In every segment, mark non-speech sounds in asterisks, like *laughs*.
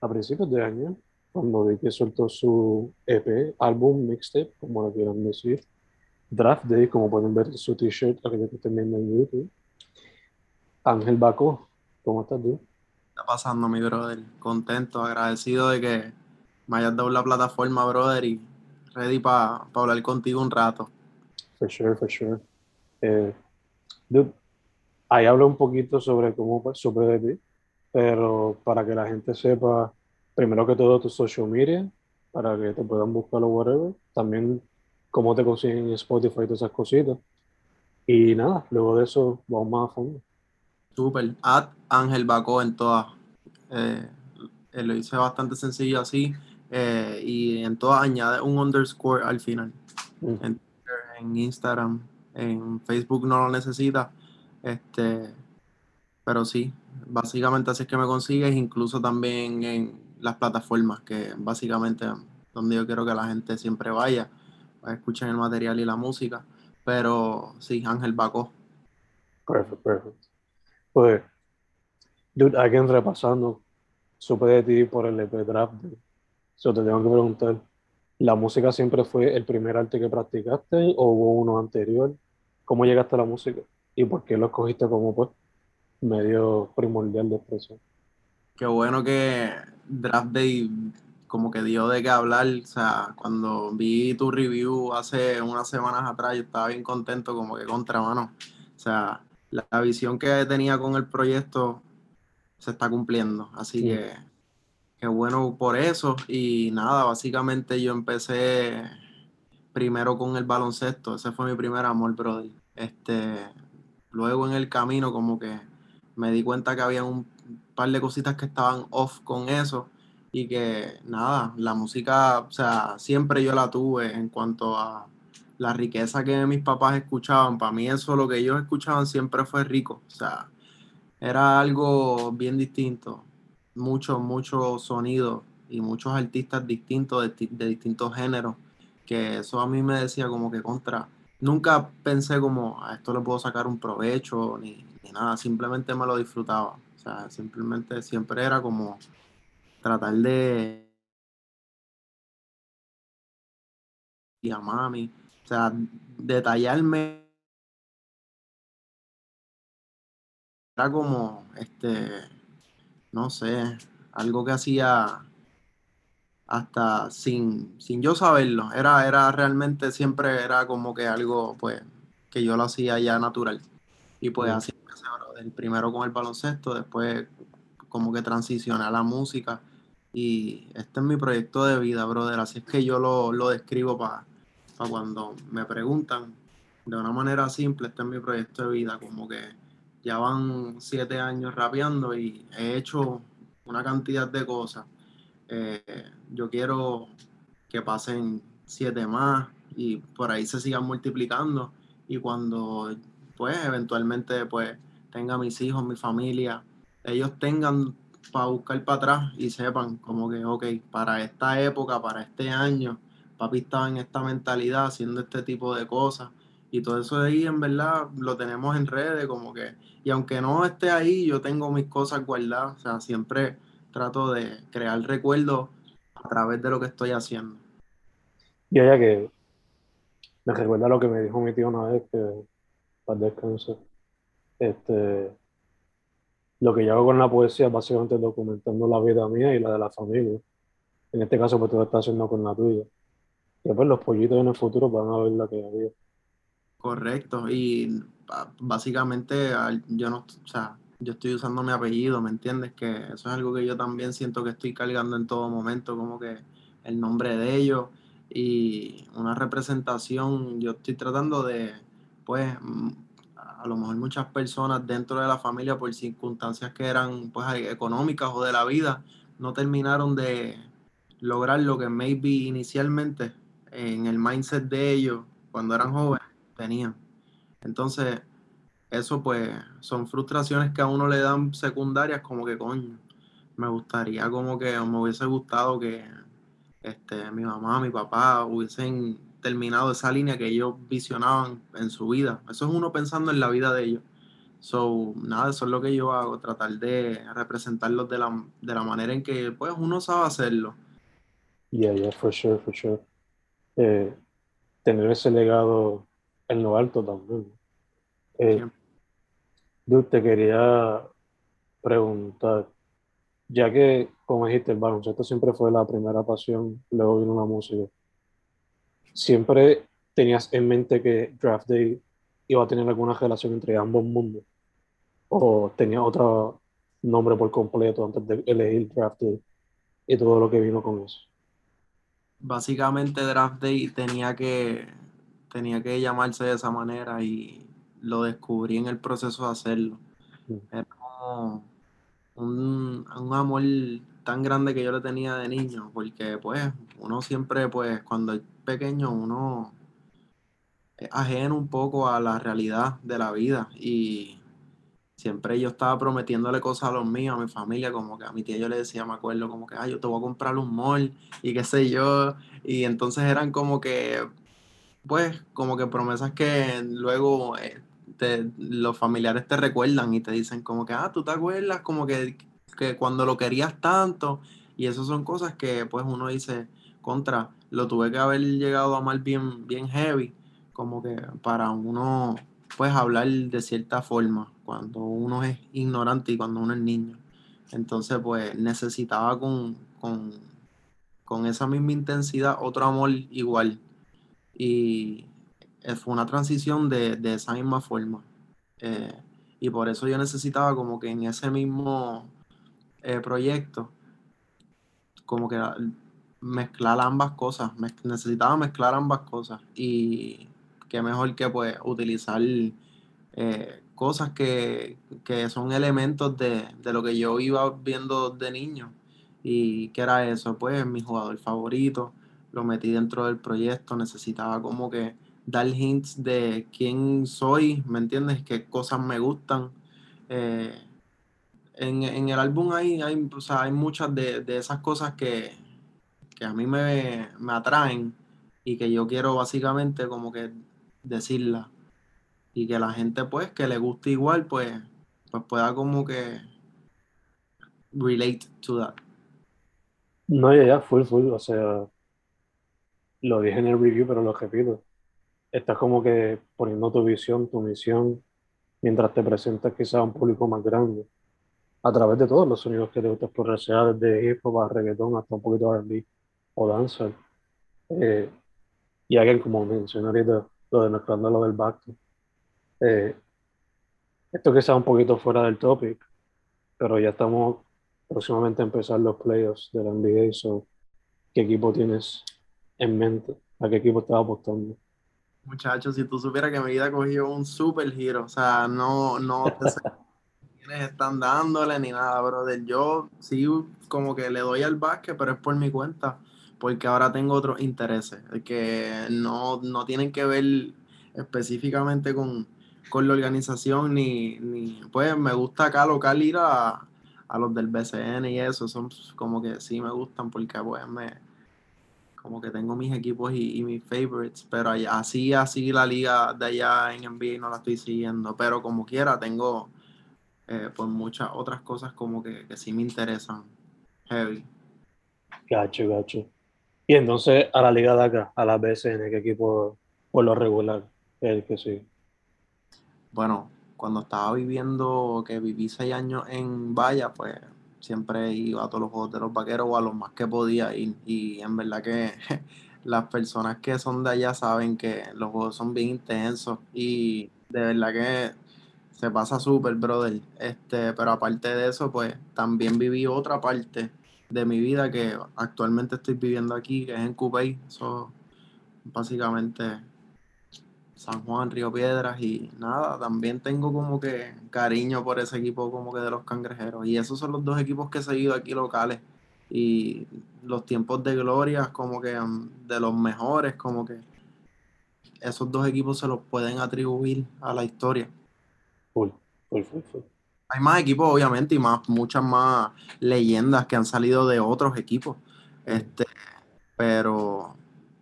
a principios de año, cuando vi que soltó su EP, álbum, mixtape, como lo quieran decir. Draft Day, como pueden ver su t-shirt, aquello que estén viendo en YouTube. Ángel Baco, ¿cómo estás tú? está pasando, mi brother? Contento, agradecido de que me hayas dado la plataforma, brother, y ready para hablar contigo un rato. For sure, for sure. Eh, dude, ahí hablo un poquito sobre cómo supe de ti, pero para que la gente sepa, primero que todo, tu social media, para que te puedan buscar o whatever. También cómo te consiguen en Spotify y todas esas cositas. Y nada, luego de eso vamos más a fondo. Super. At Ángel Bacó en todas. Eh, eh, lo hice bastante sencillo así. eh, y en todas añade un underscore al final. Mm. En Twitter, en Instagram, en Facebook no lo necesita. Este, pero sí, básicamente así es que me consigues, incluso también en las plataformas, que básicamente donde yo quiero que la gente siempre vaya, para escuchar el material y la música. Pero sí, Ángel Bacó. Perfecto, perfecto. Pues, dude, alguien repasando, supe de ti por el EP Draft. So, te tengo que preguntar, ¿la música siempre fue el primer arte que practicaste o hubo uno anterior? ¿Cómo llegaste a la música? ¿Y por qué lo escogiste como pues, medio primordial de expresión? Qué bueno que Draft Day como que dio de qué hablar. O sea, cuando vi tu review hace unas semanas atrás, yo estaba bien contento, como que contra mano. O sea, la, la visión que tenía con el proyecto se está cumpliendo. Así Sí. que qué bueno por eso. Y nada, básicamente yo empecé primero con el baloncesto. Ese fue mi primer amor, brother. Este, luego en el camino como que me di cuenta que había un par de cositas que estaban off con eso y que nada, la música, o sea, siempre yo la tuve en cuanto a la riqueza que mis papás escuchaban. Para mí eso, lo que ellos escuchaban siempre fue rico, o sea, era algo bien distinto, muchos, muchos sonidos y muchos artistas distintos de, de distintos géneros, que eso a mí me decía como que contra. Nunca pensé como a esto le puedo sacar un provecho ni, ni nada, simplemente me lo disfrutaba. O sea, simplemente siempre era como tratar de y a o sea, detallarme era como este, no sé, algo que hacía hasta sin, sin yo saberlo. Era, era realmente siempre era como que algo pues que yo lo hacía ya natural. Y pues así empecé. Primero con el baloncesto, después como que transicioné a la música. Y este es mi proyecto de vida, brother. Así es que yo lo, lo describo para cuando me preguntan de una manera simple, este es mi proyecto de vida. Como que ya van siete años rapeando y he hecho una cantidad de cosas. Eh, yo quiero que pasen siete más y por ahí se sigan multiplicando. Y cuando pues eventualmente pues tenga mis hijos, mi familia, ellos tengan para buscar para atrás y sepan como que, ok, para esta época, para este año, papi estaba en esta mentalidad haciendo este tipo de cosas y todo eso de ahí en verdad lo tenemos en redes como que, y aunque no esté ahí, yo tengo mis cosas guardadas, o sea, siempre trato de crear recuerdos a través de lo que estoy haciendo. Y ella que me recuerda lo que me dijo mi tío una vez que para descansar. Este, lo que yo hago con la poesía es básicamente documentando la vida mía y la de la familia. En este caso, pues tú lo estás haciendo con la tuya. Y después los pollitos en el futuro van a ver la que había. Correcto. Y básicamente yo no, o sea, yo estoy usando mi apellido, ¿me entiendes? Que eso es algo que yo también siento que estoy cargando en todo momento, como que el nombre de ellos y una representación, yo estoy tratando de, pues, a lo mejor muchas personas dentro de la familia por circunstancias que eran, pues, económicas o de la vida, no terminaron de lograr lo que maybe inicialmente en el mindset de ellos, cuando eran jóvenes, tenían. Entonces, eso pues son frustraciones que a uno le dan secundarias como que coño, me gustaría como que me hubiese gustado que este, mi mamá, mi papá hubiesen terminado esa línea que ellos visionaban en su vida. Eso es uno pensando en la vida de ellos. So, nada, eso es lo que yo hago, tratar de representarlos de la, de la manera en que pues uno sabe hacerlo. Yeah, yeah, for sure, for sure. Eh, tener ese legado en lo alto también. Eh, te quería preguntar, ya que, como dijiste, el baloncesto siempre fue la primera pasión, luego vino la música, ¿siempre tenías en mente que Draft Day iba a tener alguna relación entre ambos mundos? ¿O tenía otro nombre por completo antes de elegir Draft Day y todo lo que vino con eso? Básicamente Draft Day tenía que, tenía que llamarse de esa manera y lo descubrí en el proceso de hacerlo. Mm. Era como un, amor tan grande que yo le tenía de niño, porque pues uno siempre, pues cuando es pequeño, uno es ajeno un poco a la realidad de la vida y siempre yo estaba prometiéndole cosas a los míos, a mi familia, como que a mi tía yo le decía, me acuerdo, como que, ay, yo te voy a comprar un mall y qué sé yo, y entonces eran como que, pues, como que promesas que luego eh, los familiares te recuerdan y te dicen como que, ah, tú te acuerdas como que, que cuando lo querías tanto. Y esas son cosas que pues uno dice, contra, lo tuve que haber llegado a amar bien, bien heavy, como que para uno pues hablar de cierta forma, cuando uno es ignorante y cuando uno es niño. Entonces pues necesitaba con, con, con esa misma intensidad otro amor igual. Y, fue una transición de, esa misma forma. Eh, y por eso yo necesitaba como que en ese mismo eh, proyecto, como que mezclar ambas cosas, necesitaba mezclar ambas cosas y qué mejor que pues utilizar cosas que, son elementos de, de, lo que yo iba viendo de niño y que era eso, pues mi jugador favorito, lo metí dentro del proyecto, necesitaba como que dar hints de quién soy, ¿me entiendes? Qué cosas me gustan. Eh, en, el álbum hay, hay, muchas de, esas cosas que, a mí me, atraen y que yo quiero básicamente como que decirlas. Y que la gente pues que le guste igual pues, pues pueda como que relate to that. No, ya, ya, full, full, o sea, lo dije en el review, pero lo repito estás como que poniendo tu visión, tu misión, mientras te presentas quizás a un público más grande, a través de todos los sonidos que te gusta explorar, sea desde hip hop a reggaetón hasta un poquito de R&B o danza. Eh, y alguien como mencionó ahorita, lo de mezclando lo del back eh, esto quizás un poquito fuera del topic, pero ya estamos próximamente a empezar los playoffs de la NBA, so, ¿qué equipo tienes en mente? ¿A qué equipo estás apostando? Muchachos, si tú supieras que mi vida cogió un super giro, o sea, no, no te sé *laughs* quiénes están dándole ni nada, brother. Yo sí como que le doy al básquet, pero es por mi cuenta, porque ahora tengo otros intereses que no, no tienen que ver específicamente con, con la organización, ni, ni, pues me gusta acá local ir a, a los del BCN y eso, son como que sí me gustan porque pues me, como que tengo mis equipos y, mis favorites, pero así, así la liga de allá en NBA no la estoy siguiendo, pero como quiera tengo eh, pues muchas otras cosas como que, que sí me interesan, heavy. Gacho, gacho. Y entonces a la liga de acá, a la BCN, ¿qué equipo por lo regular es el que sí? Bueno, cuando estaba viviendo, que viví seis años en Valla, pues siempre iba a todos los juegos de los vaqueros o a los más que podía ir. Y en verdad que *laughs* las personas que son de allá saben que los juegos son bien intensos y de verdad que se pasa súper, brother. Este, pero aparte de eso, pues también viví otra parte de mi vida que actualmente estoy viviendo aquí, que es en Cupey. Eso básicamente San Juan, Río Piedras y nada, también tengo como que cariño por ese equipo como que de los cangrejeros. Y esos son los dos equipos que he seguido aquí locales. Y los tiempos de gloria como que mm, de los mejores, como que esos dos equipos se los pueden atribuir a la historia. Hay más equipos, obviamente, y más, muchas más leyendas que han salido de otros equipos. Este, pero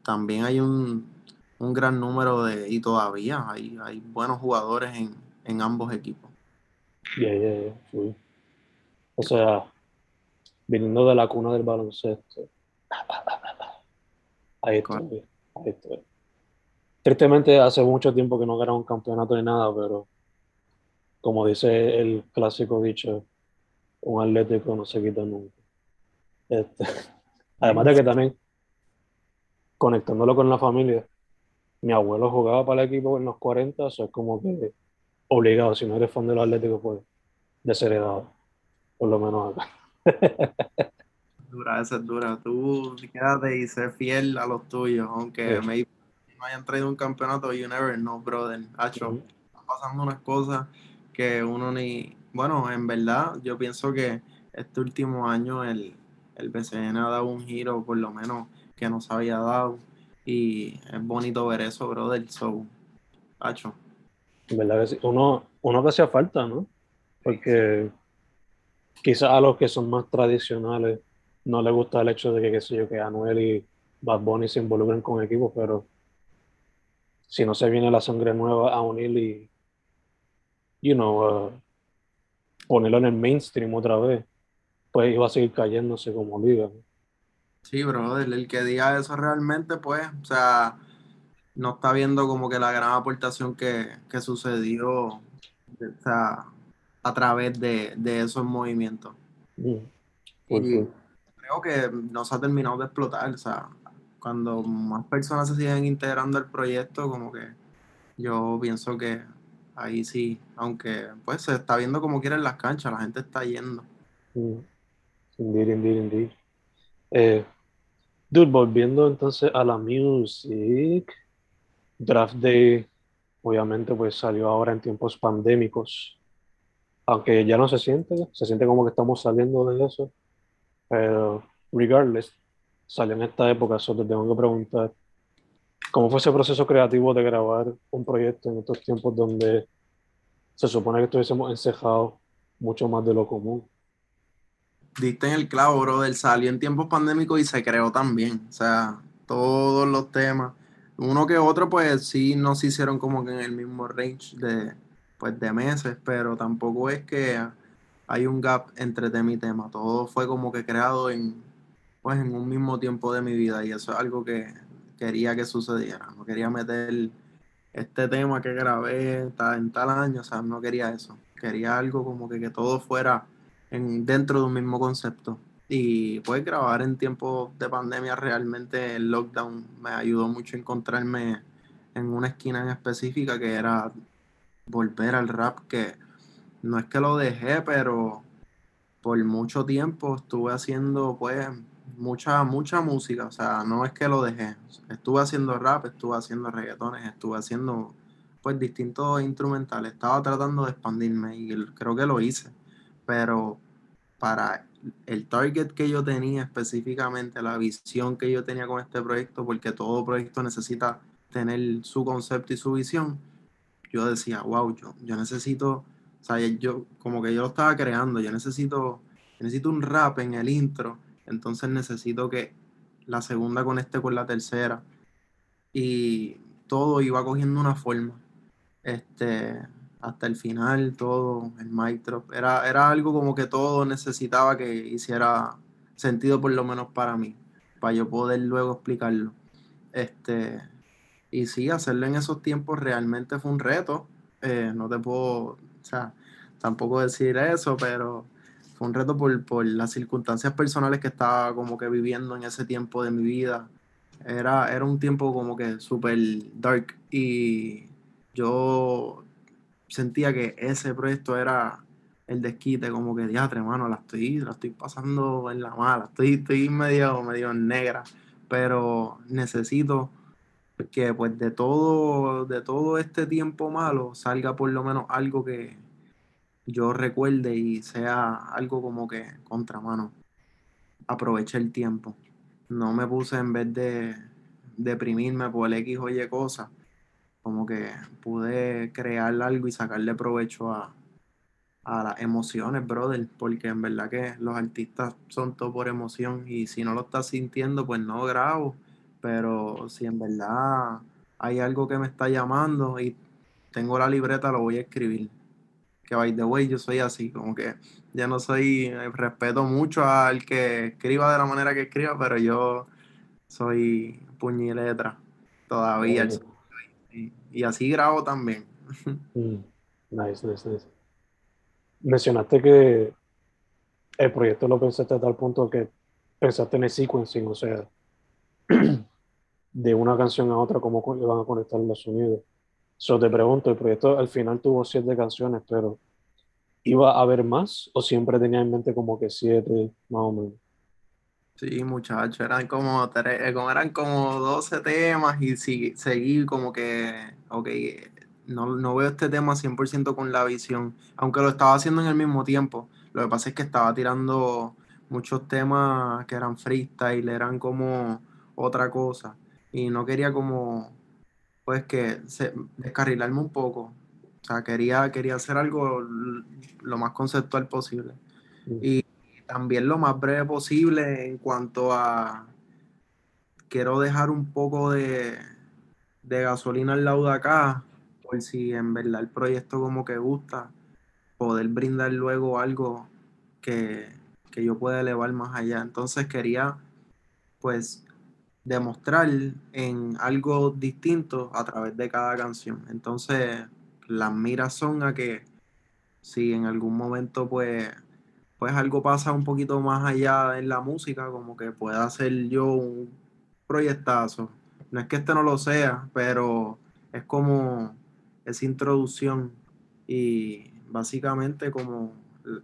también hay un, un gran número de, y todavía hay, hay buenos jugadores en, ambos equipos. Yeah, yeah, O sea, viniendo de la cuna del baloncesto. *laughs* Ahí estoy, ahí estoy. Tristemente hace mucho tiempo que no gana un campeonato ni nada, pero como dice el clásico dicho, un atlético no se quita nunca. Este, *laughs* además de que también conectándolo con la familia, mi abuelo jugaba para el equipo en los 40, eso es como que obligado, si no eres fan de los Atléticos, pues desheredado, por lo menos acá. *laughs* dura, esa es dura. Tú quédate y sé fiel a los tuyos, aunque me no hayan traído un campeonato, you never know, brother. Hacho, están pasando unas cosas que uno ni. Bueno, en verdad, yo pienso que este último año el, el BCN ha dado un giro, por lo menos, que no se había dado y es bonito ver eso, brother. So, Pacho. ¿Verdad que sí? Uno, uno que hacía falta, ¿no? Porque quizás a los que son más tradicionales no les gusta el hecho de que, qué sé yo, que Anuel y Bad Bunny se involucren con equipos, pero si no se viene la sangre nueva a unir y, you know, uh, ponerlo en el mainstream otra vez, pues iba a seguir cayéndose como liga. Sí, brother, el que diga eso realmente, pues, o sea, no está viendo como que la gran aportación que, sucedió o sea, a través de, esos movimientos. Mm, y creo que no se ha terminado de explotar, o sea, cuando más personas se siguen integrando al proyecto, como que yo pienso que ahí sí, aunque pues se está viendo como quieren las canchas, la gente está yendo. Mm. Indeed, indeed, indeed. Eh, Dude, volviendo entonces a la music, Draft Day obviamente pues salió ahora en tiempos pandémicos, aunque ya no se siente, se siente como que estamos saliendo de eso, pero regardless, salió en esta época, solo te tengo que preguntar, ¿cómo fue ese proceso creativo de grabar un proyecto en estos tiempos donde se supone que estuviésemos encejados mucho más de lo común? Diste en el clavo, brother. Salió en tiempos pandémicos y se creó también. O sea, todos los temas. Uno que otro, pues sí, no se hicieron como que en el mismo range de, pues, de meses, pero tampoco es que hay un gap entre tema y tema. Todo fue como que creado en, pues, en un mismo tiempo de mi vida y eso es algo que quería que sucediera. No quería meter este tema que grabé en tal año, o sea, no quería eso. Quería algo como que, que todo fuera dentro de un mismo concepto. Y pues grabar en tiempos de pandemia realmente el lockdown me ayudó mucho a encontrarme en una esquina en específica que era volver al rap, que no es que lo dejé, pero por mucho tiempo estuve haciendo pues mucha, mucha música, o sea, no es que lo dejé, estuve haciendo rap, estuve haciendo reggaetones, estuve haciendo pues distintos instrumentales, estaba tratando de expandirme y creo que lo hice pero para el target que yo tenía específicamente, la visión que yo tenía con este proyecto, porque todo proyecto necesita tener su concepto y su visión, yo decía, wow, yo, yo necesito, o sea, yo como que yo lo estaba creando, yo necesito necesito un rap en el intro, entonces necesito que la segunda conecte con la tercera. Y todo iba cogiendo una forma. Este, hasta el final, todo, el mic. Era, era algo como que todo necesitaba que hiciera sentido, por lo menos para mí, para yo poder luego explicarlo. Este, y sí, hacerlo en esos tiempos realmente fue un reto. Eh, no te puedo, o sea, tampoco decir eso, pero fue un reto por, por, las circunstancias personales que estaba como que viviendo en ese tiempo de mi vida. Era, era un tiempo como que súper dark y yo sentía que ese proyecto era el desquite, como que diatre, mano, la estoy, la estoy pasando en la mala, estoy, estoy medio, medio negra, pero necesito que pues de todo, de todo este tiempo malo salga por lo menos algo que yo recuerde y sea algo como que contramano. Aproveché el tiempo. No me puse en vez de deprimirme por el X o Y cosas, como que pude crear algo y sacarle provecho a, a las emociones, brother, porque en verdad que los artistas son todo por emoción y si no lo estás sintiendo, pues no grabo pero si en verdad hay algo que me está llamando y tengo la libreta, lo voy a escribir. Que by the way, yo soy así, como que ya no soy, eh, respeto mucho al que escriba de la manera que escriba, pero yo soy puño y letra todavía. Y, así grabo también. *laughs* Mm, nice, nice, nice. Mencionaste que el proyecto lo pensaste a tal punto que pensaste en el sequencing, o sea, *clears throat* de una canción a otra, cómo van a conectar los sonidos. So te pregunto, el proyecto al final tuvo siete canciones, pero ¿iba a haber más o siempre tenía en mente como que siete, más o menos? Sí, muchachos, eran como, como eran como 12 temas y sí, seguí como que, ok, no, no veo este tema 100% con la visión, aunque lo estaba haciendo en el mismo tiempo. Lo que pasa es que estaba tirando muchos temas que eran freestyle, eran como otra cosa y no quería como, pues que se, descarrilarme un poco. O sea, quería, quería hacer algo lo más conceptual posible. Y también lo más breve posible en cuanto a, quiero dejar un poco de, de gasolina al lado de acá, por si en verdad el proyecto como que gusta, poder brindar luego algo que, que yo pueda elevar más allá. Entonces quería, pues, demostrar en algo distinto a través de cada canción. Entonces, las miras son a que si en algún momento pues, pues algo pasa un poquito más allá en la música, como que pueda hacer yo un proyectazo. No es que este no lo sea, pero es como esa introducción y básicamente como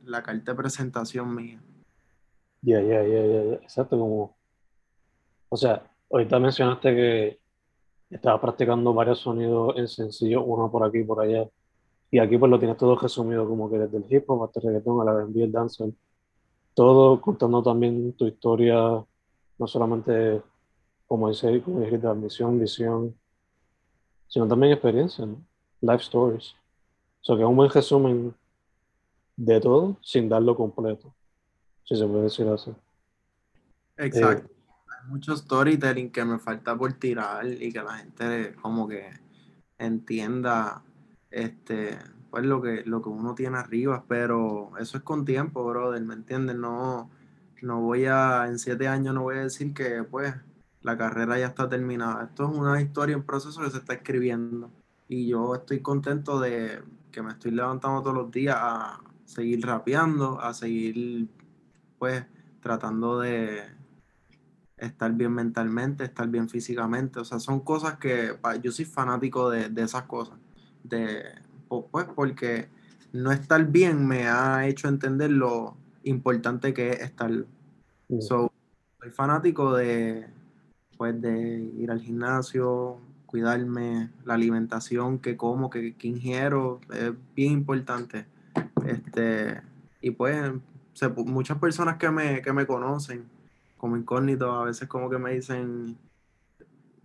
la carta de presentación mía. Ya, ya, ya, ya, exacto, como, o sea, Ahorita mencionaste que estabas practicando varios sonidos en sencillo, uno por aquí y por allá. Y aquí pues lo tienes todo resumido, como que desde el hip hop hasta el reggaetón, a la R&B, el dancehall. Todo contando también tu historia, no solamente, como dice, como dijiste, admisión, visión, sino también experiencia, ¿no? Life stories. O sea, que es un buen resumen de todo sin darlo completo, si se puede decir así. Exacto. Eh, mucho storytelling que me falta por tirar y que la gente como que entienda este pues lo que lo que uno tiene arriba, pero eso es con tiempo, brother, ¿me entiendes? No, no voy a, en siete años no voy a decir que pues la carrera ya está terminada. Esto es una historia en proceso que se está escribiendo. Y yo estoy contento de que me estoy levantando todos los días a seguir rapeando, a seguir pues tratando de, estar bien mentalmente, estar bien físicamente. O sea, son cosas que yo soy fanático de, esas cosas. De, pues porque no estar bien me ha hecho entender lo importante que es estar. soy fanático de, pues, de ir al gimnasio, cuidarme, la alimentación que como, que, que ingiero, es bien importante. Este, y pues muchas personas que me, que me conocen, como incógnito, a veces como que me dicen,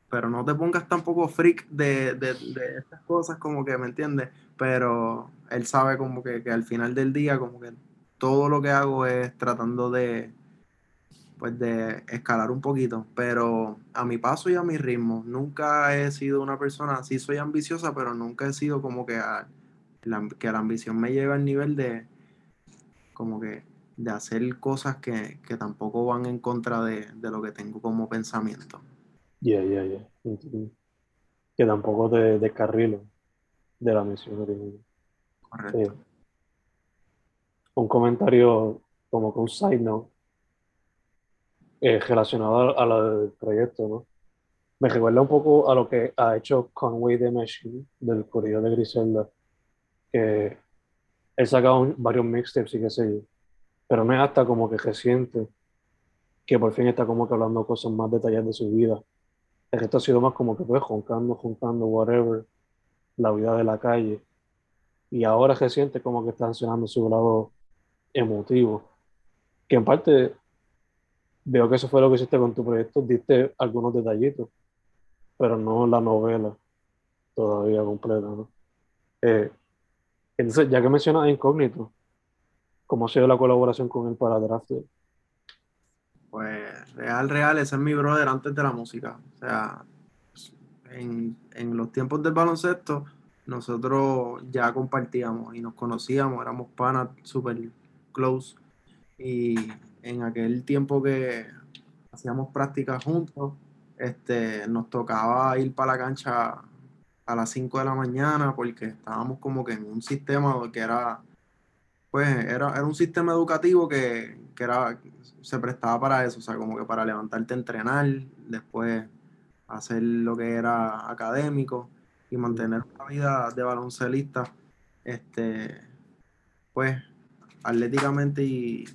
pero no te pongas tampoco freak de, de, estas cosas, como que, ¿me entiendes? Pero él sabe como que, al final del día, como que todo lo que hago es tratando de, pues de escalar un poquito, pero a mi paso y a mi ritmo. Nunca he sido una persona, sí soy ambiciosa, pero nunca he sido como que, la, que la ambición me lleva al nivel de, como que, de hacer cosas que, tampoco van en contra de, lo que tengo como pensamiento. Ya, ya, ya. Que tampoco te descarrilo de la misión Correcto. Eh, un comentario como que un side note eh, relacionado a, lo del proyecto, ¿no? Me recuerda un poco a lo que ha hecho Conway the Machine del Correo de Griselda, que él sacado varios mixtapes y qué sé yo, pero no es hasta como que reciente que por fin está como que hablando cosas más detalladas de su vida. El resto ha sido más como que pues juntando, juntando, whatever, la vida de la calle. Y ahora reciente como que está mencionando su lado emotivo, que en parte veo que eso fue lo que hiciste con tu proyecto, diste algunos detallitos, pero no la novela todavía completa, ¿no? Eh, entonces, ya que mencionas Incógnito, ¿cómo ha sido la colaboración con él para Draft? Pues real, real, ese es mi brother antes de la música. O sea, en, en los tiempos del baloncesto, nosotros ya compartíamos y nos conocíamos, éramos panas súper close. Y en aquel tiempo que hacíamos prácticas juntos, este, nos tocaba ir para la cancha a las 5 de la mañana porque estábamos como que en un sistema que era, pues, era, era un sistema educativo que, que era, se prestaba para eso, o sea, como que para levantarte a entrenar, después hacer lo que era académico y mantener una vida de baloncelista, este, pues, atléticamente y,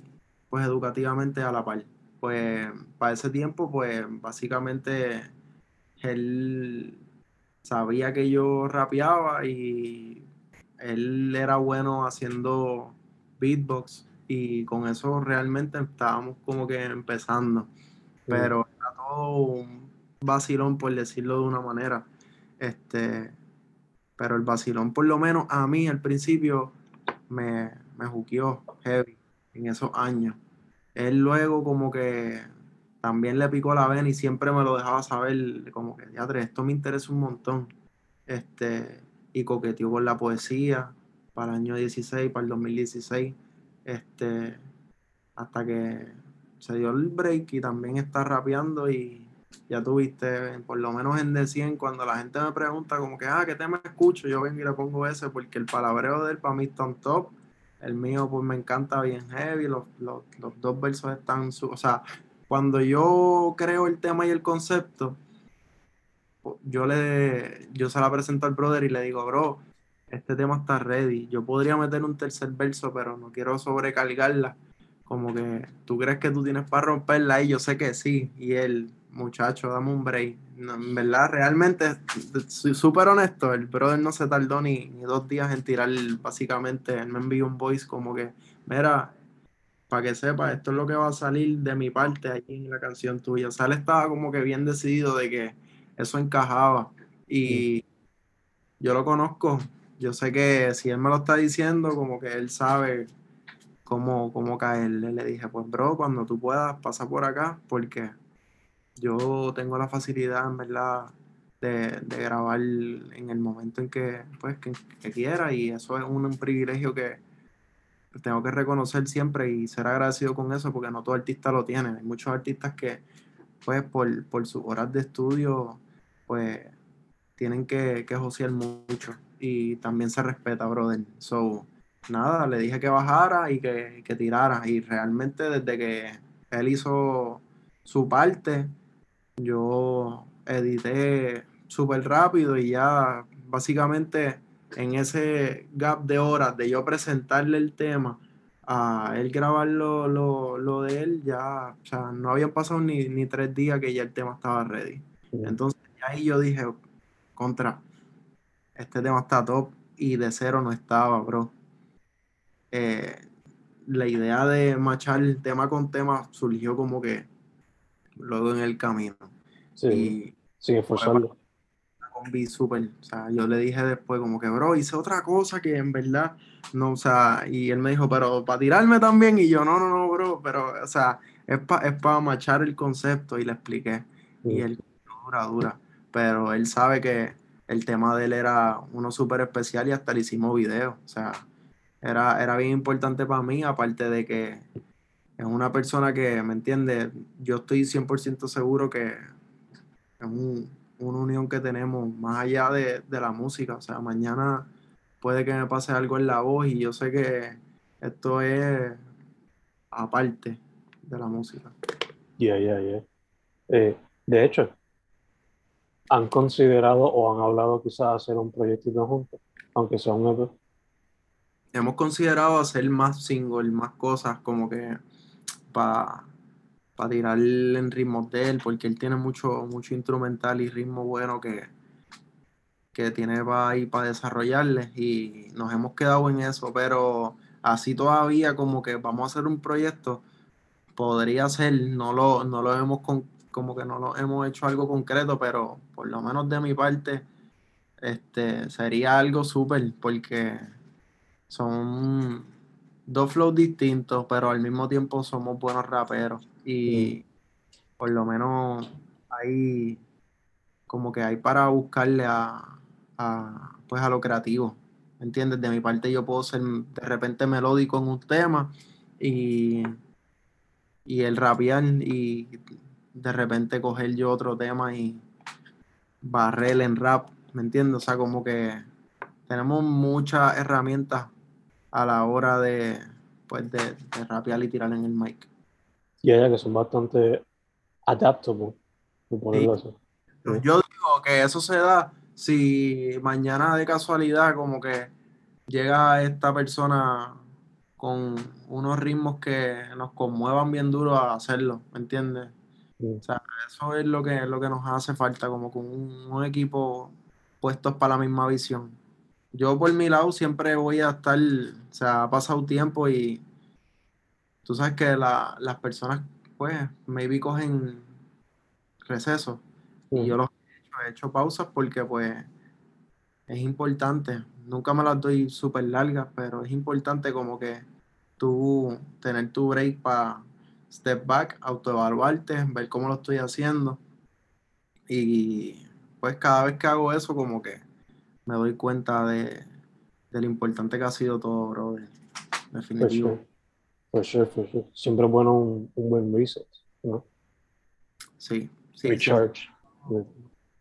pues educativamente a la par. Pues para ese tiempo, pues básicamente él sabía que yo rapeaba y él era bueno haciendo beatbox y con eso realmente estábamos como que empezando. Pero era todo un vacilón, por decirlo de una manera. Este, pero el vacilón, por lo menos a mí al principio, me, me juqueó heavy en esos años. Él luego como que también le picó la vena y siempre me lo dejaba saber, como que, ya esto me interesa un montón. Este, y coqueteó con la poesía para el año 16, para el 2016, este, hasta que se dio el break y también está rapeando y ya tuviste, por lo menos en D100, cuando la gente me pregunta como que, ah, ¿qué tema escucho? Yo vengo y le pongo ese porque el palabreo de él para mí está on top el mío, pues me encanta bien heavy. Los, dos versos están. o sea, cuando yo creo el tema y el concepto, yo le yo se la presento al brother y le digo, bro, este tema está ready. Yo podría meter un tercer verso, pero no quiero sobrecargarla. Como que tú crees que tú tienes para romperla y yo sé que sí. Y él, muchacho, dame un break. en verdad, realmente, soy súper honesto, el brother no se tardó ni, dos días en tirar, básicamente, él me envió un voice como que, mira, para que sepa, esto es lo que va a salir de mi parte aquí en la canción tuya. O sea, él estaba como que bien decidido de que eso encajaba. Y yo lo conozco, yo sé que si él me lo está diciendo, como que él sabe cómo, cómo caerle. Le dije, pues bro, cuando tú puedas, pasa por acá, porque yo tengo la facilidad, en verdad, de, grabar en el momento en que, pues, que, quiera y eso es un, privilegio que tengo que reconocer siempre y ser agradecido con eso porque no todo artista lo tiene. Hay muchos artistas que, pues, por, por sus horas de estudio, pues, tienen que, que josear mucho y también se respeta, brother. So, nada, le dije que bajara y que, que tirara y realmente desde que él hizo su parte, yo edité súper rápido y ya básicamente en ese gap de horas de yo presentarle el tema a él grabar lo, de él, ya, o sea, no habían pasado ni, tres días que ya el tema estaba ready. Entonces ahí yo dije, contra, este tema está top y de cero no estaba, bro. Eh, la idea de machar tema con tema surgió como que luego en el camino. Sí, y esforzarlo. Una un beat súper, o sea, yo le dije después como que, bro, hice otra cosa que en verdad, no, o sea, y él me dijo, pero para tirarme también, y yo, no, no, no, bro, pero, o sea, es para es pa machar el concepto, y le expliqué, y él, dura, dura, pero él sabe que el tema de él era uno súper especial y hasta le hicimos video, o sea, era, era bien importante para mí, aparte de que es una persona que, ¿me entiende? Yo estoy 100% seguro que es una unión que tenemos más allá de, la música. O sea, mañana puede que me pase algo en la voz y yo sé que esto es aparte de la música. Ya, ya, ya. de hecho, ¿han considerado o han hablado quizás hacer un proyectito juntos? Aunque sea un EP. Hemos considerado hacer más singles, más cosas como que para para tirar en ritmos de él, porque él tiene mucho, mucho instrumental y ritmo bueno que, que tiene para ir para desarrollarle y nos hemos quedado en eso, pero así todavía como que vamos a hacer un proyecto, podría ser, no lo, no lo hemos como que no lo hemos hecho algo concreto, pero por lo menos de mi parte, este sería algo súper, porque son dos flows distintos, pero al mismo tiempo somos buenos raperos. Y por lo menos hay como que hay para buscarle a, pues a lo creativo. ¿Entiendes? De mi parte yo puedo ser de repente melódico en un tema y, y el rapear y de repente coger yo otro tema y barrer en rap, ¿me entiendes? O sea, como que tenemos muchas herramientas a la hora de, pues de, de rapear y tirar en el mic. Y yeah, que son bastante adaptable, Yo digo que eso se da si mañana de casualidad como que llega esta persona con unos ritmos que nos conmuevan bien duro a hacerlo, ¿me entiendes? O sea, eso es lo que, lo que nos hace falta, como con un, un equipo puestos para la misma visión yo por mi lado siempre voy a estar, o sea, ha pasado tiempo y tú sabes que las personas, pues, maybe cogen receso. Y yo lo he hecho, he hecho pausas porque, pues, es importante. Nunca me las doy súper largas, pero es importante como que tú tener tu break para step back, autoevaluarte, ver cómo lo estoy haciendo. Y pues cada vez que hago eso, como que me doy cuenta de, lo importante que ha sido todo, bro. Definitivo. For sure. For sure, Siempre es bueno un, buen reset, ¿no? Sí, sí. Recharge.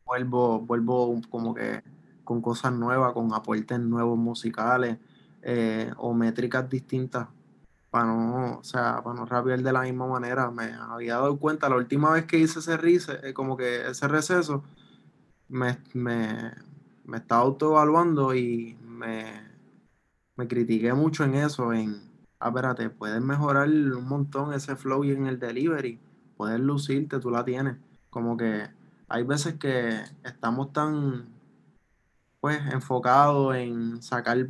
Vuelvo, vuelvo como que con cosas nuevas, con aportes nuevos musicales eh, o métricas distintas para no, o sea, para no rapear de la misma manera. Me había dado cuenta la última vez que hice ese reset, eh, como que ese receso, me, me, me estaba autoevaluando y me, me critiqué mucho en eso, en, ah, espérate, puedes mejorar un montón ese flow y en el delivery, puedes lucirte, tú la tienes. Como que hay veces que estamos tan, pues, enfocados en sacar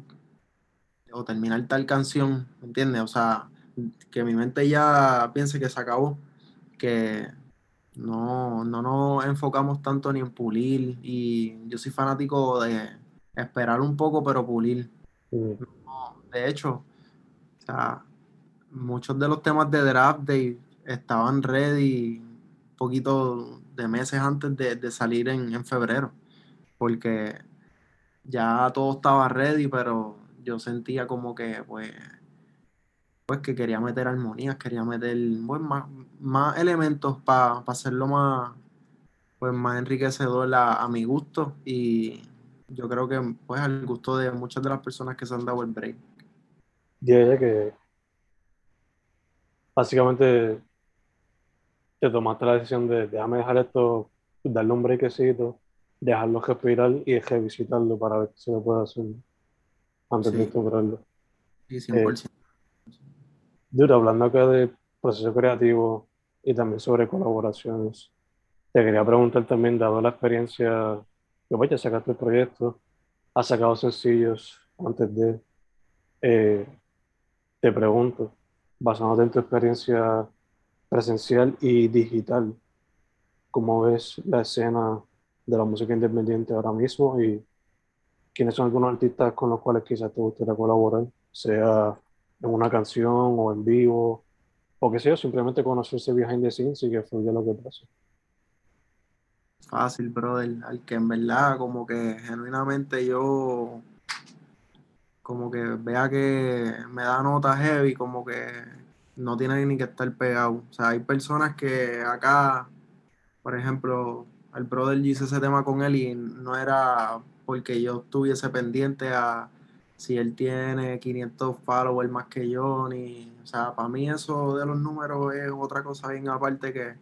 o terminar tal canción, ¿me entiendes? O sea, que mi mente ya piense que se acabó, que no, no nos enfocamos tanto ni en pulir y yo soy fanático de esperar un poco pero pulir. de hecho, muchos de los temas de Draft Day estaban ready un poquito de meses antes de, salir en, en, febrero, porque ya todo estaba ready, pero yo sentía como que pues pues que quería meter armonías, quería meter más, más elementos para hacerlo más, pues más enriquecedor a, mi gusto y yo creo que pues al gusto de muchas de las personas que se han dado el break. Diría que básicamente te tomaste la decisión de déjame dejar esto, darle un breakcito, dejarlo respirar y revisitarlo para ver si se puede hacer antes de integrarlo. Sí, 100%. Duro, hablando acá de proceso creativo y también sobre colaboraciones, te quería preguntar también, dado la experiencia que vaya a sacar el proyecto, has sacado sencillos antes de, eh, te pregunto, basándote en tu experiencia presencial y digital, ¿cómo ves la escena de la música independiente ahora mismo y quiénes son algunos artistas con los cuales quizás te gustaría colaborar, sea en una canción o en vivo, o que sea, simplemente conocerse behind the scenes y que fluya lo que pasa. Fácil, brother, al que en verdad como que genuinamente yo como que vea que me da nota heavy, como que no tiene ni que estar pegado. O sea, hay personas que acá, por ejemplo, el brother hice ese tema con él y no era porque yo estuviese pendiente a si él tiene 500 followers más que yo, ni, o sea, para mí eso de los números es otra cosa bien aparte que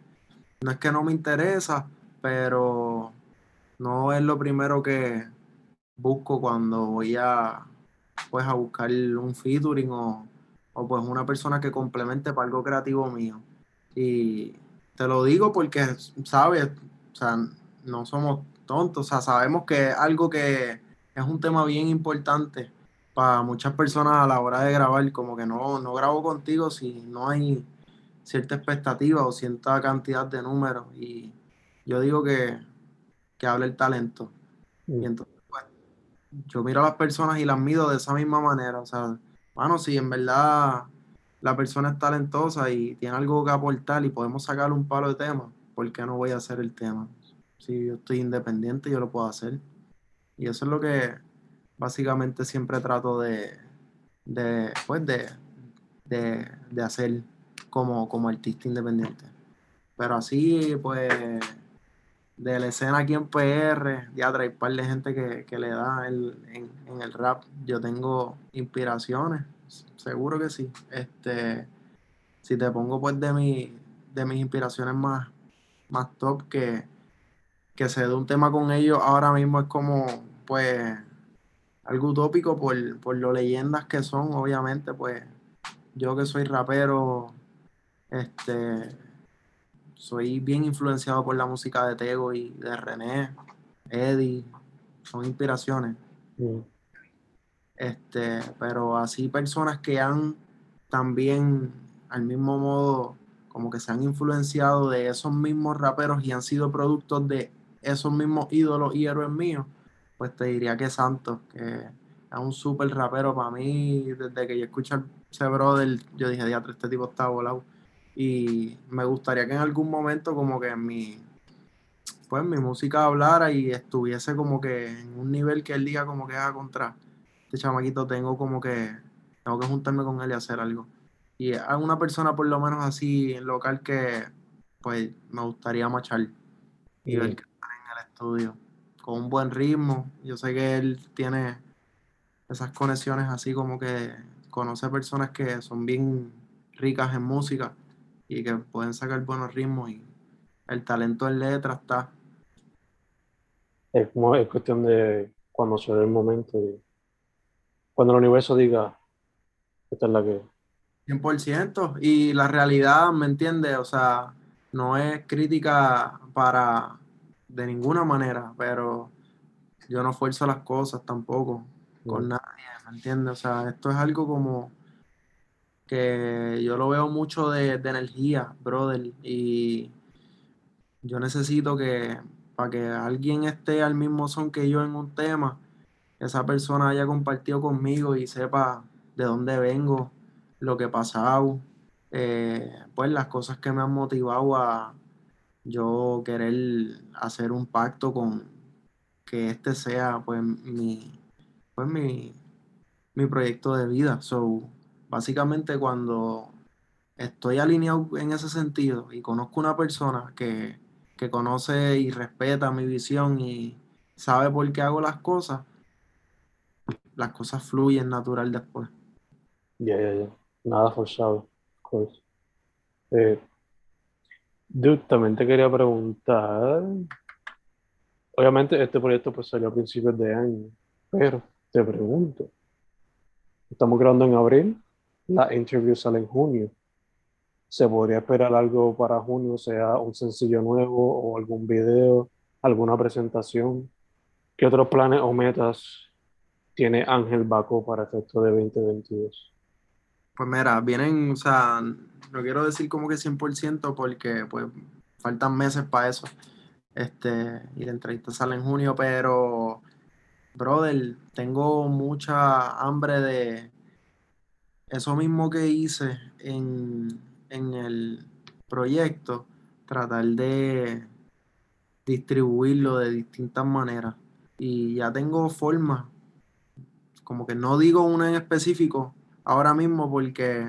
no es que no me interesa, pero no es lo primero que busco cuando voy a, pues, a buscar un featuring o, o pues una persona que complemente para algo creativo mío. Y te lo digo porque, sabes, o sea, no somos tontos, o sea, sabemos que es algo que es un tema bien importante para muchas personas a la hora de grabar, como que no, no grabo contigo si no hay cierta expectativa o cierta cantidad de números. Y yo digo que, que habla el talento. Y entonces, pues, yo miro a las personas y las mido de esa misma manera. O sea, bueno, si en verdad la persona es talentosa y tiene algo que aportar y podemos sacarle un palo de tema, ¿por qué no voy a hacer el tema? Si yo estoy independiente, yo lo puedo hacer. Y eso es lo que básicamente siempre trato de, de, pues de, de, hacer como, como artista independiente. Pero así, pues, de la escena aquí en PR, ya trae un par de gente que, le da el, en, el rap. Yo tengo inspiraciones, seguro que sí. Este, si te pongo pues de mi, de mis inspiraciones más, más top que, que se dé un tema con ellos ahora mismo es como pues algo utópico por, por lo leyendas que son, obviamente, pues yo que soy rapero, este, soy bien influenciado por la música de Tego y de René, Eddie, son inspiraciones. Este, pero así personas que han también al mismo modo como que se han influenciado de esos mismos raperos y han sido productos de esos mismos ídolos y héroes míos pues te diría que Santos, que es un súper rapero para mí. Desde que yo escuché a ese brother, yo dije, diatre, este tipo está volado. Y me gustaría que en algún momento como que mi, pues mi música hablara y estuviese como que en un nivel que él diga como que haga ah, contra este chamaquito tengo como que tengo que juntarme con él y hacer algo. Y a una persona por lo menos así local que pues me gustaría machar y ver el estudio con un buen ritmo. Yo sé que él tiene esas conexiones así como que conoce personas que son bien ricas en música y que pueden sacar buenos ritmos y el talento en letra está. Es, es cuestión de cuando se dé el momento y cuando el universo diga, esta es la que... 100%. Y la realidad, ¿me entiendes? O sea, no es crítica para de ninguna manera, pero yo no fuerzo las cosas tampoco con nadie, ¿me entiendes? O sea, esto es algo como que yo lo veo mucho de, energía, brother, y yo necesito que para que alguien esté al mismo son que yo en un tema, esa persona haya compartido conmigo y sepa de dónde vengo, lo que he pasado, eh, pues las cosas que me han motivado a, yo querer hacer un pacto con que este sea pues mi, pues mi, mi proyecto de vida. So, básicamente cuando estoy alineado en ese sentido y conozco una persona que, que conoce y respeta mi visión y sabe por qué hago las cosas, las cosas fluyen natural después. Ya, ya, ya. Nada forzado, eh, Dude, también te quería preguntar. Obviamente este proyecto pues salió a principios de año, pero te pregunto. Estamos grabando en abril, la interview sale en junio. ¿Se podría esperar algo para junio, sea un sencillo nuevo o algún video, alguna presentación? ¿Qué otros planes o metas tiene Ángel Baco para efecto de 2022? Pues mira, vienen, o sea, no quiero decir como que 100% porque pues faltan meses para eso. Este, y la entrevista sale en junio, pero, brother, tengo mucha hambre de eso mismo que hice en, en el proyecto, tratar de distribuirlo de distintas maneras. Y ya tengo forma, como que no digo una en específico ahora mismo porque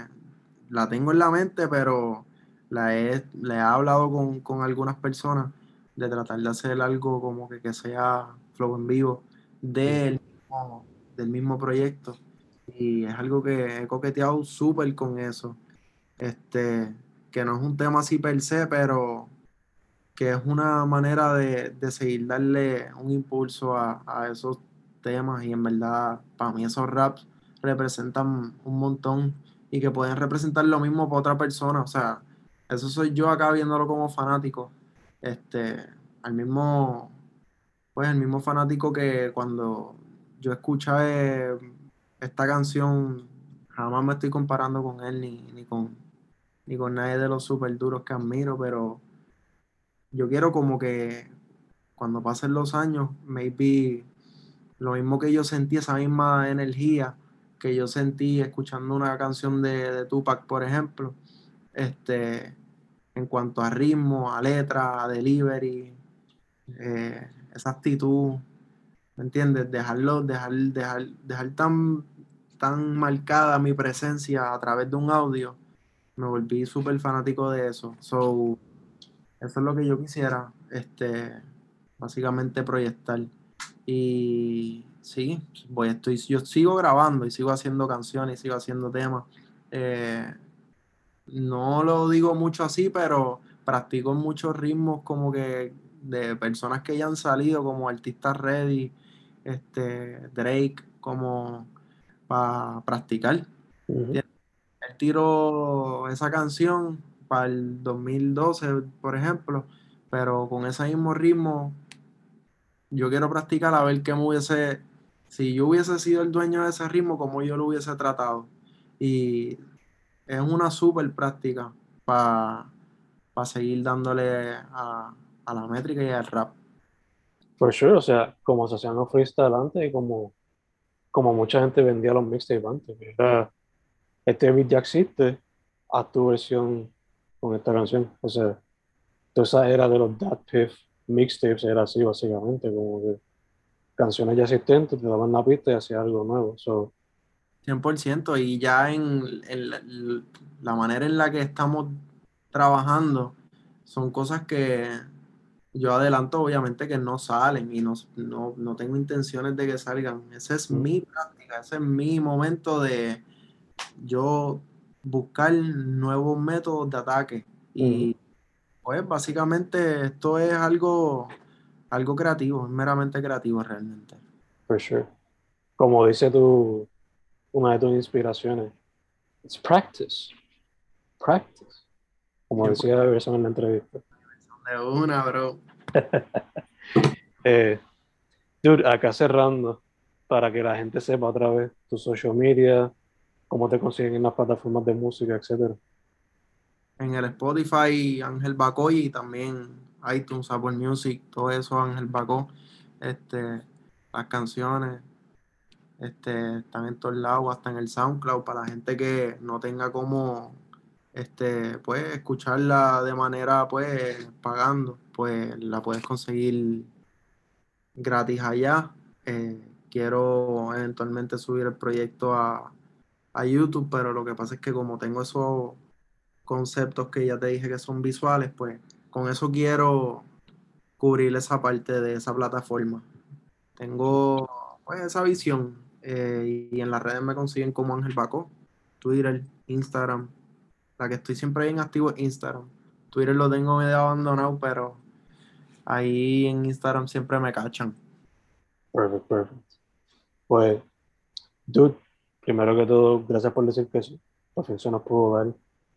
la tengo en la mente, pero la he, le he hablado con, con algunas personas de tratar de hacer algo como que, que sea flow en vivo del mismo, del mismo proyecto. Y es algo que he coqueteado súper con eso. Este, que no es un tema así per se, pero que es una manera de, de seguir darle un impulso a, a, esos temas y en verdad para mí esos raps representan un montón y que pueden representar lo mismo para otra persona, o sea, eso soy yo acá viéndolo como fanático, este, al mismo, pues el mismo fanático que cuando yo escuché esta canción, jamás me estoy comparando con él ni, ni con, ni con nadie de los super duros que admiro, pero yo quiero como que cuando pasen los años, maybe lo mismo que yo sentí, esa misma energía que yo sentí escuchando una canción de, de Tupac, por ejemplo, este, en cuanto a ritmo, a letra, a delivery, eh, esa actitud, ¿me entiendes? Dejarlo, dejar, dejar, dejar tan, tan marcada mi presencia a través de un audio, me volví súper fanático de eso. So, eso es lo que yo quisiera, este, básicamente proyectar. Y sí, voy, estoy, yo sigo grabando y sigo haciendo canciones y sigo haciendo temas. Eh, no lo digo mucho así, pero practico muchos ritmos como que de personas que ya han salido, como artistas ready, este, Drake, como para practicar. Uh -huh. El tiro esa canción para el 2012, por ejemplo, pero con ese mismo ritmo, yo quiero practicar a ver qué me hubiese, si yo hubiese sido el dueño de ese ritmo, como yo lo hubiese tratado. Y es una súper práctica para pa seguir dándole a, a, la métrica y al rap. Por sure, o sea, como se hacían los freestyle antes y como, como mucha gente vendía los mixtapes antes. Era, este beat ya existe, haz tu versión con esta canción. O sea, toda esa era de los Dat Piff mixtapes era así básicamente, como que canciones ya existentes, te daban la pista y hacía algo nuevo. So, 100% y ya en, en la, la, manera en la que estamos trabajando son cosas que yo adelanto obviamente que no salen y no, no, no tengo intenciones de que salgan. Esa es mm. mi práctica, ese es mi momento de yo buscar nuevos métodos de ataque. Y pues básicamente esto es algo, algo creativo, es meramente creativo realmente. For sure. Como dice tu, una de tus inspiraciones, it's practice. Practice. Como decía Everson en la entrevista. De una, bro. *laughs* eh, dude, acá cerrando, para que la gente sepa otra vez tu social media, cómo te consiguen en las plataformas de música, etcétera. En el Spotify, Ángel Bacó y también iTunes, Apple Music, todo eso, Ángel Bacó. Este, las canciones este, están en todos lados, hasta en el SoundCloud, para la gente que no tenga como este, pues, escucharla de manera pues pagando, pues la puedes conseguir gratis allá. Eh, quiero eventualmente subir el proyecto a, a YouTube, pero lo que pasa es que como tengo esos conceptos que ya te dije que son visuales, pues con eso quiero cubrir esa parte de esa plataforma. Tengo pues esa visión eh, y en las redes me consiguen como Ángel Baco, Twitter, Instagram. La que estoy siempre bien activo es Instagram. Twitter lo tengo medio abandonado, pero ahí en Instagram siempre me cachan. Perfecto, perfecto. Pues, dude, primero que todo, gracias por decir que fin se nos pudo ver,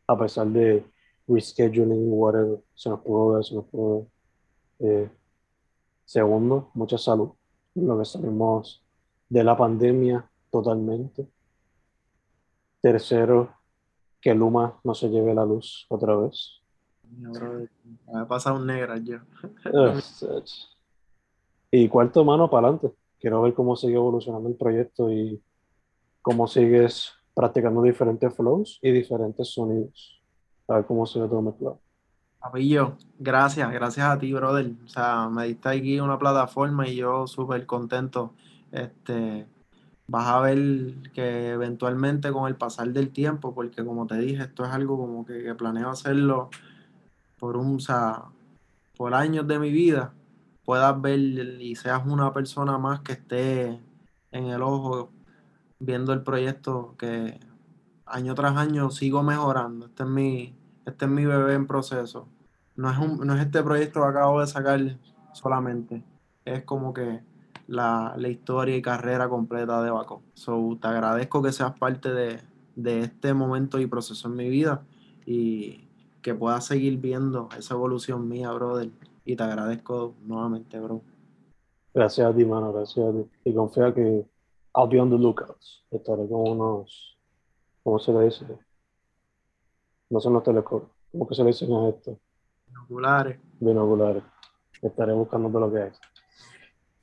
a pesar de rescheduling, whatever, se nos pudo ver, se nos pudo ver. Eh, segundo, mucha salud. Lo que salimos de la pandemia totalmente. Tercero, que Luma no se lleve la luz otra vez. Me he pasado un negra yo. Sach. Y cuarto mano para adelante. Quiero ver cómo sigue evolucionando el proyecto y cómo sigues practicando diferentes flows y diferentes sonidos. A ver cómo sigue todo mezclado. Papillo, gracias, gracias a ti, brother. O sea, me diste aquí una plataforma y yo súper contento. Este, vas a ver que eventualmente con el pasar del tiempo, porque como te dije, esto es algo como que, que planeo hacerlo por un, o sea, por años de mi vida, puedas ver y seas una persona más que esté en el ojo viendo el proyecto que año tras año sigo mejorando. Este es mi, este es mi bebé en proceso. No es, un, no es este proyecto que acabo de sacar solamente. Es como que la, la historia y carrera completa de Baco. So, te agradezco que seas parte de, de este momento y proceso en mi vida y que puedas seguir viendo esa evolución mía, brother. Y te agradezco nuevamente, bro. Gracias a ti, mano, gracias a ti. Y confía que I'll be on the lookout. Estaré con unos, ¿cómo se le dice? No son los telescopios. ¿Cómo que se le dicen a esto? Binoculares. Binoculares. Estaré buscando todo lo que hay.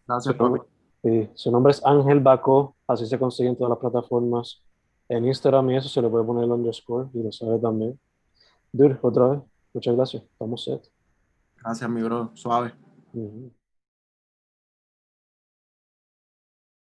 Gracias, Su nombre, sí, su nombre es Ángel Baco, así se consigue en todas las plataformas. En Instagram y eso se le puede poner el underscore y lo sabe también. Dude, otra vez, muchas gracias. Estamos set. Gracias, mi bro. Suave.